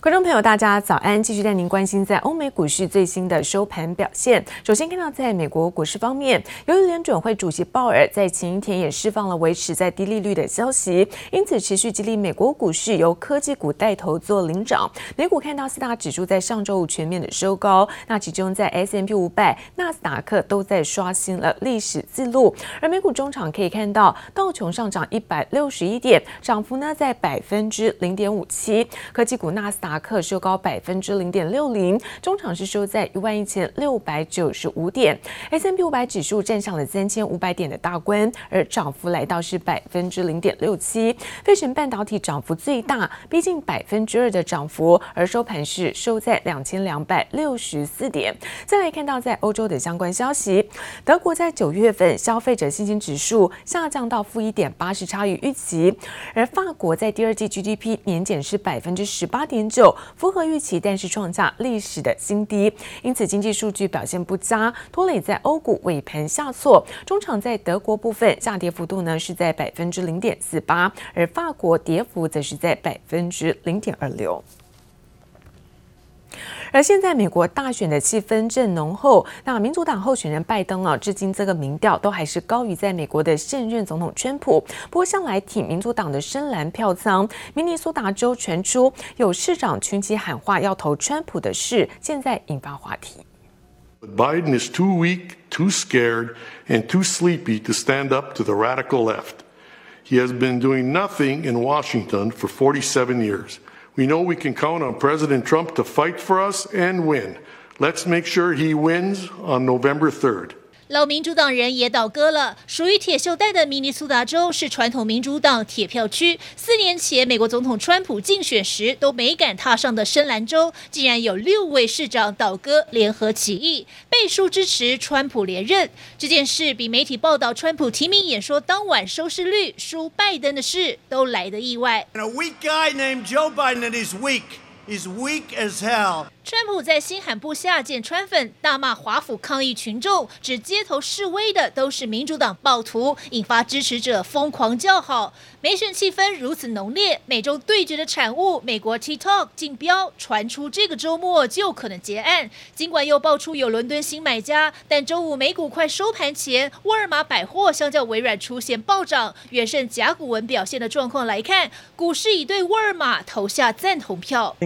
观众朋友，大家早安！继续带您关心在欧美股市最新的收盘表现。首先看到在美国股市方面，由于联准会主席鲍尔在前一天也释放了维持在低利率的消息，因此持续激励美国股市由科技股带头做领涨。美股看到四大指数在上周五全面的收高，那其中在 S M P 五百、纳斯达克都在刷新了历史记录。而美股中场可以看到道琼上涨一百六十一点，涨幅呢在百分之零点五七。科技股纳斯达克收高百分之零点六零，中场是收在一万一千六百九十五点。S&P 五百指数站上了三千五百点的大关，而涨幅来到是百分之零点六七。费城半导体涨幅最大，逼近百分之二的涨幅，而收盘是收在两千两百六十四点。再来看到在欧洲的相关消息，德国在九月份消费者信心指数下降到负一点八，是差于预期，而法国在第二季 GDP 年减是百分之十八点九，符合预期，但是创下历史的新低，因此经济数据表现不佳，拖累在欧股尾盘下挫。中场在德国部分下跌幅度呢是在百分之零点四八，而法国跌幅则是在百分之零点二六。而现在美国大选的气氛正浓厚，那民主党候选人拜登啊，至今这个民调都还是高于在美国的现任总统川普。不过向来挺民主党的深蓝票仓，明尼苏达州传出有市长群起喊话要投川普的事，现在引发话题。Biden is too weak, too scared, and too sleepy to stand up to the radical left. He has been doing nothing in Washington for 47 years. We know we can count on President Trump to fight for us and win. Let's make sure he wins on November 3rd. 老民主党人也倒戈了。属于铁锈带的明尼苏达州是传统民主党铁票区。四年前，美国总统川普竞选时都没敢踏上的深蓝州，竟然有六位市长倒戈，联合起义，背书支持川普连任。这件事比媒体报道川普提名演说当晚收视率输拜登的事都来得意外。And a weak guy named Joe Biden is weak. He's weak as hell. 川普在新罕布夏见川粉，大骂华府抗议群众，指街头示威的都是民主党暴徒，引发支持者疯狂叫好。美选气氛如此浓烈，美洲对决的产物美国 TikTok 竞标传出这个周末就可能结案。尽管又爆出有伦敦新买家，但周五美股快收盘前，沃尔玛百货相较微软出现暴涨，远胜甲骨文表现的状况来看，股市已对沃尔玛投下赞同票。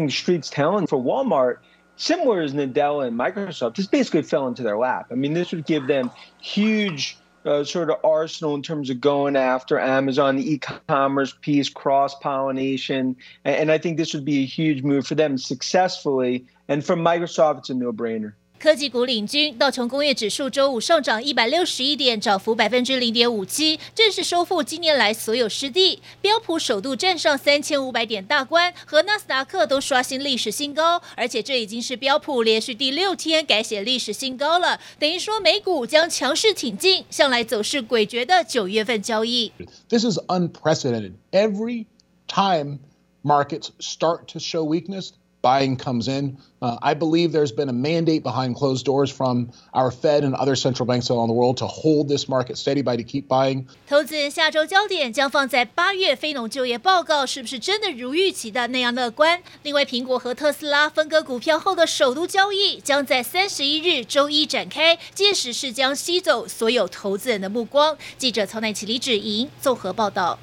Similar as Nadella and Microsoft, just basically fell into their lap. I mean, this would give them huge uh, sort of arsenal in terms of going after Amazon, the e-commerce piece, cross-pollination, and, and I think this would be a huge move for them successfully. And for Microsoft, it's a no-brainer. 科技股领军，道琼工业指数周五上涨一百六十一点，涨幅百分之零点五七，正式收复今年来所有失地。标普首度站上三千五百点大关，和纳斯达克都刷新历史新高，而且这已经是标普连续第六天改写历史新高了。等于说美股将强势挺进，向来走势诡谲的九月份交易。This is unprecedented. Every time markets start to show weakness. Buying comes in. Uh, I believe there's been a mandate behind closed doors from our Fed and other central banks around the world to hold this market steady by to keep buying. 投资人下周焦点将放在八月非农就业报告是不是真的如预期的那样乐观？另外，苹果和特斯拉分割股票后的首都交易将在三十一日周一展开，届时是将吸走所有投资人的目光。记者曹乃綺、李芷莹综合报道。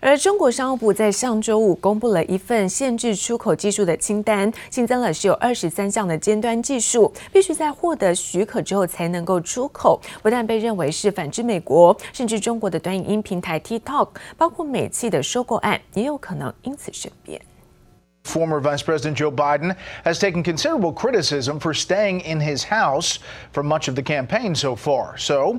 而中国商务部在上周五公布了一份限制出口技术的清单，新增了是有二十三项的尖端技术，必须在获得许可之后才能够出口。不但被认为是反制美国，甚至中国的短影音平台 TikTok，包括美企的收购案，也有可能因此生变。Former Vice President Joe Biden has taken considerable criticism for staying in his house for much of the campaign so far. So.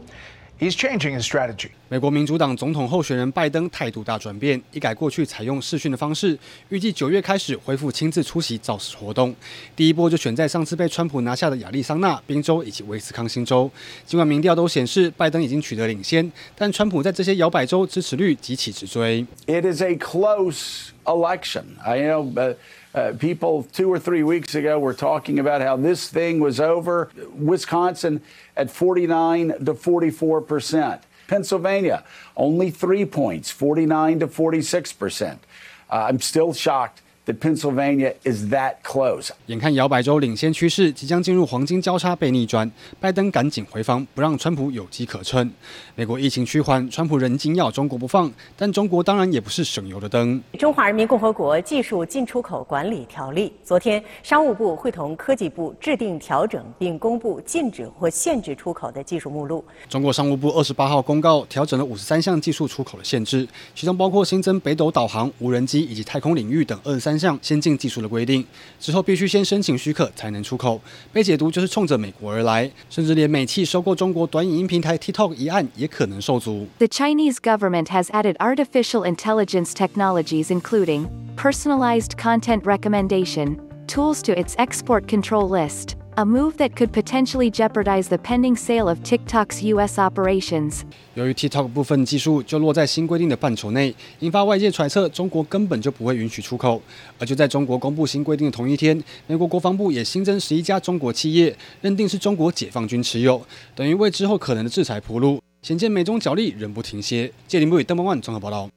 He's changing his strategy. 美国民主党总统候选人拜登态度大转变，一改过去采用视讯的方式，预计九月开始恢复亲自出席造势活动。第一波就选在上次被川普拿下的亚利桑那、宾州以及威斯康星州。尽管民调都显示拜登已经取得领先，但川普在这些摇摆州支持率急起直追。It is a close election. I know. Uh, people two or three weeks ago were talking about how this thing was over. Wisconsin at 49 to 44 percent. Pennsylvania only three points, 49 to 46 percent. Uh, I'm still shocked that Pennsylvania is that close. 眼看摇摆州领先趋势即将进入黄金交叉被逆转，拜登赶紧回防，不让川普有机可乘。美国疫情趋缓，川普仍紧咬中国不放，但中国当然也不是省油的灯。中华人民共和国技术进出口管理条例，昨天商务部会同科技部制定调整，并公布禁止或限制出口的技术目录。中国商务部二十八号公告调整了五十三项技术出口的限制，其中包括新增北斗导航、无人机以及太空领域等二十三项先进技术的规定，之后必须先申请许可才能出口。被解读就是冲着美国而来，甚至连美企收购中国短影音平台 TikTok 一案也可能受阻。The Chinese government has added artificial intelligence technologies, including personalized content recommendation tools to its export control list. A move that could potentially jeopardize the pending sale of TikTok's U.S. operations. 由于 TikTok 部分技术就落在新规定的范畴内，引发外界揣测中国根本就不会允许出口。而就在中国公布新规定的同一天，美国国防部也新增十一家中国企业，认定是中国解放军持有，等于为之后可能的制裁铺路。显见美中角力仍不停歇。谢林不与邓邦万综合报道。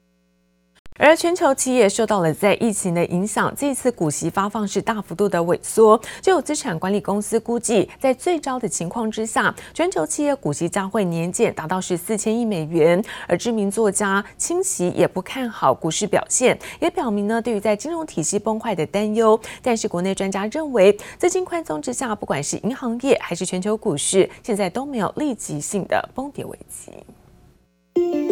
而全球企业受到了在疫情的影响，这次股息发放是大幅度的萎缩。就有资产管理公司估计，在最糟的情况之下，全球企业股息将会年减达到是四千亿美元。而知名作家清崎也不看好股市表现，也表明呢对于在金融体系崩坏的担忧。但是国内专家认为，资金宽松之下，不管是银行业还是全球股市，现在都没有立即性的崩跌危机。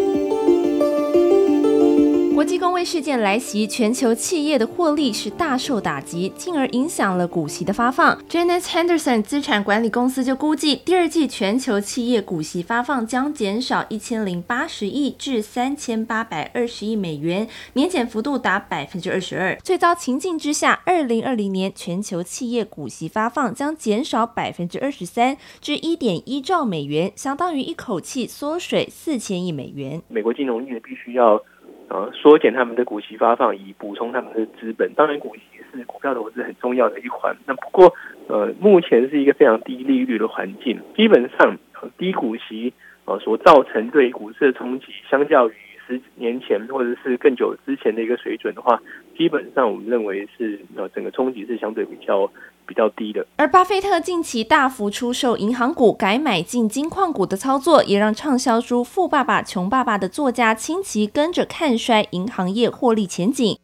国际公卫事件来袭，全球企业的获利是大受打击，进而影响了股息的发放。Janus Henderson 资产管理公司就估计，第二季全球企业股息发放将减少一千零八十亿至三千八百二十亿美元，年减幅度达百分之二十二。最糟情境之下，二零二零年全球企业股息发放将减少百分之二十三至一点一兆美元，相当于一口气缩水四千亿美元。美国金融业必须要。呃，缩减他们的股息发放，以补充他们的资本。当然，股息是股票投资很重要的一环。那不过，呃，目前是一个非常低利率的环境，基本上低股息呃所造成对股市的冲击，相较于十年前或者是更久之前的一个水准的话，基本上我们认为是呃整个冲击是相对比较。比较低的，而巴菲特近期大幅出售银行股，改买进金矿股的操作，也让畅销书《富爸爸穷爸爸》的作家清奇跟着看衰银行业获利前景。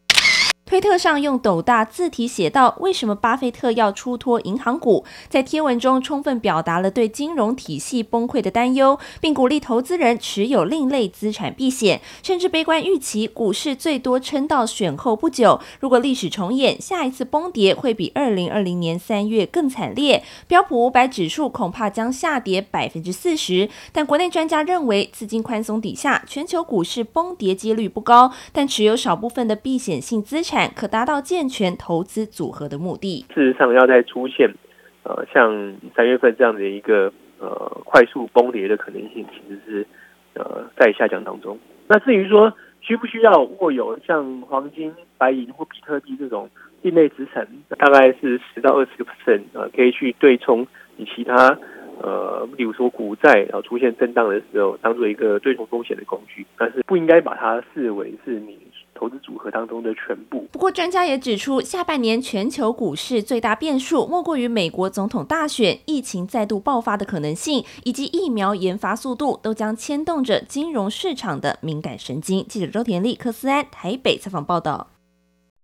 推特上用斗大字体写道：“为什么巴菲特要出脱银行股？”在贴文中充分表达了对金融体系崩溃的担忧，并鼓励投资人持有另类资产避险，甚至悲观预期股市最多撑到选后不久。如果历史重演，下一次崩跌会比二零二零年三月更惨烈，标普五百指数恐怕将下跌百分之四十。但国内专家认为，资金宽松底下，全球股市崩跌几率不高，但持有少部分的避险性资产。可达到健全投资组合的目的。事实上，要再出现，呃，像三月份这样的一个呃快速崩跌的可能性，其实是呃在下降当中。那至于说需不需要握有像黄金、白银或比特币这种另类资产，大概是十到二十个 percent，呃，可以去对冲你其他呃，比如说股债，然后出现震荡的时候，当做一个对冲风险的工具，但是不应该把它视为是你。投资组合当中的全部。不过，专家也指出，下半年全球股市最大变数莫过于美国总统大选、疫情再度爆发的可能性，以及疫苗研发速度，都将牵动着金融市场的敏感神经。记者周田丽、柯思安台北采访报道。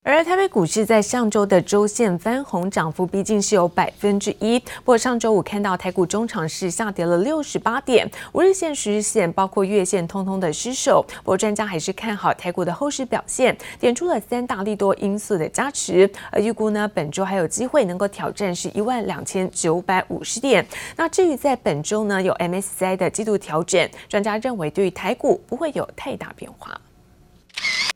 而台北股市在上周的周线翻红，涨幅毕竟是有百分之一。不过上周五看到台股中场是下跌了六十八点，五日线、十日线包括月线通通的失守。不过专家还是看好台股的后市表现，点出了三大利多因素的加持。而预估呢，本周还有机会能够挑战是一万两千九百五十点。那至于在本周呢，有 MSCI 的季度调整，专家认为对于台股不会有太大变化。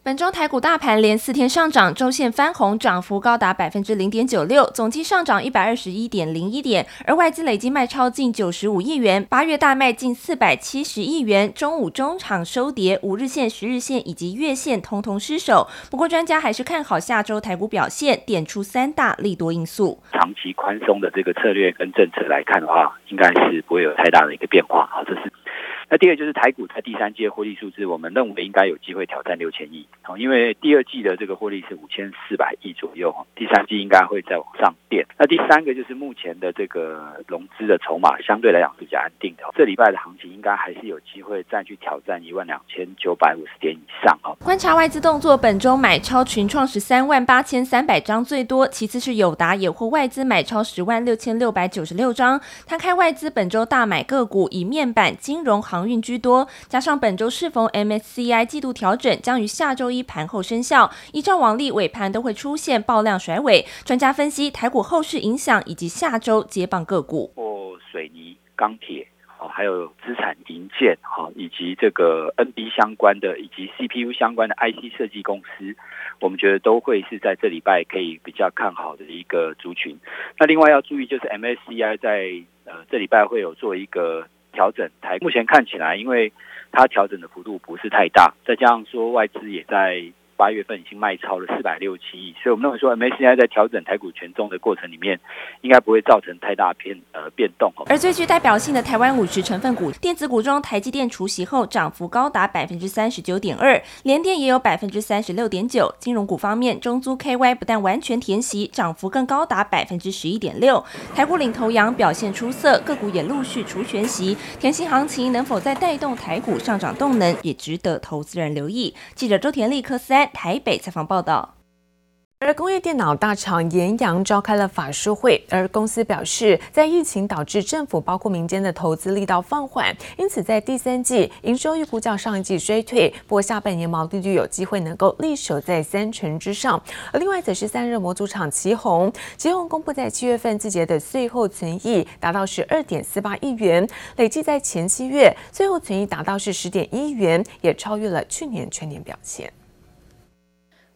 本周台股大盘连四天上涨，周线翻红，涨幅高达百分之零点九六，总计上涨一百二十一点零一点。而外资累计卖超近九十五亿元，八月大卖近四百七十亿元。中午中场收跌，五日线、十日线以及月线通通失守。不过专家还是看好下周台股表现，点出三大利多因素。长期宽松的这个策略跟政策来看的话，应该是不会有太大的一个变化。好，这是。那第二就是台股在第三季的获利数字，我们认为应该有机会挑战六千亿，哦，因为第二季的这个获利是五千四百亿左右，第三季应该会再往上垫。那第三个就是目前的这个融资的筹码相对来讲是比较安定的，这礼拜的行情应该还是有机会再去挑战一万两千九百五十点以上哦。观察外资动作，本周买超群创十三万八千三百张最多，其次是友达也获外资买超十万六千六百九十六张。摊开外资本周大买个股，以面板、金融行、航运居多，加上本周适逢 MSCI 季度调整，将于下周一盘后生效。依照往例，尾盘都会出现爆量甩尾。专家分析台股后市影响以及下周接棒个股。或水泥、钢铁。还有资产营建，哈，以及这个 NB 相关的，以及 CPU 相关的 IC 设计公司，我们觉得都会是在这礼拜可以比较看好的一个族群。那另外要注意，就是 MSCI 在呃这礼拜会有做一个调整台，目前看起来，因为它调整的幅度不是太大，再加上说外资也在。八月份已经卖超了四百六七亿，所以我们认为说 MSCI 在调整台股权重的过程里面，应该不会造成太大变呃变动。而最具代表性的台湾五十成分股，电子股中台积电除息后涨幅高达百分之三十九点二，联电也有百分之三十六点九。金融股方面，中租 KY 不但完全填息，涨幅更高达百分之十一点六。台股领头羊表现出色，个股也陆续除权息，填息行情能否再带动台股上涨动能，也值得投资人留意。记者周田立科三。台北采访报道。而工业电脑大厂研阳召开了法说会，而公司表示，在疫情导致政府包括民间的投资力道放缓，因此在第三季营收预估较上一季衰退，不过下半年毛利率有机会能够力守在三成之上。而另外则是散热模组厂奇鋐，奇鋐公布在七月份自结的最后存益达到十二点四八亿元，累计在前七月最后存益达到是十点一元，也超越了去年全年表现。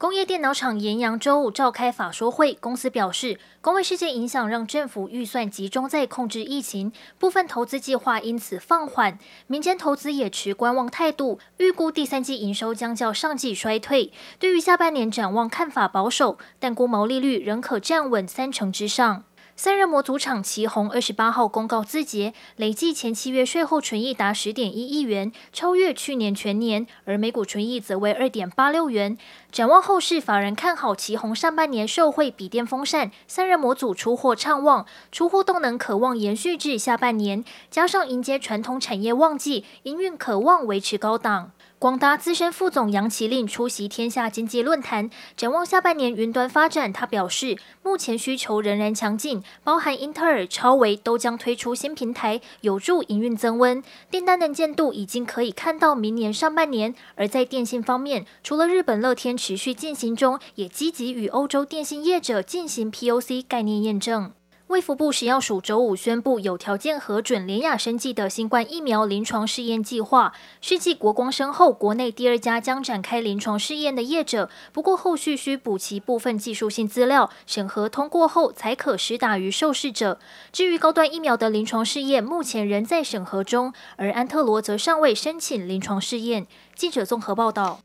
工业电脑厂岩阳周五召开法说会，公司表示，公卫事件影响让政府预算集中在控制疫情，部分投资计划因此放缓，民间投资也持观望态度，预估第三季营收将较上季衰退。对于下半年展望看法保守，但估毛利率仍可站稳三成之上。散热模组厂奇鋐二十八号公告自结，累计前七月税后纯益达十点一亿元，超越去年全年，而每股纯益则为二点八六元。展望后市，法人看好奇鋐上半年受惠笔电风扇、散热模组出货畅旺，出货动能可望延续至下半年，加上迎接传统产业旺季，营运可望维持高档。广达资深副总杨麒麟出席天下经济论坛，展望下半年云端发展，他表示，目前需求仍然强劲，包含英特尔、超微都将推出新平台，有助营运增温。订单能见度已经可以看到明年上半年。而在电信方面，除了日本乐天持续进行中，也积极与欧洲电信业者进行 POC 概念验证。卫福部食药署周五宣布，有条件核准联雅生技的新冠疫苗临床试验计划，是继国光生后，国内第二家将展开临床试验的业者。不过后续需补齐部分技术性资料，审核通过后才可施打于受试者。至于高端疫苗的临床试验，目前仍在审核中，而安特罗则尚未申请临床试验。记者综合报道。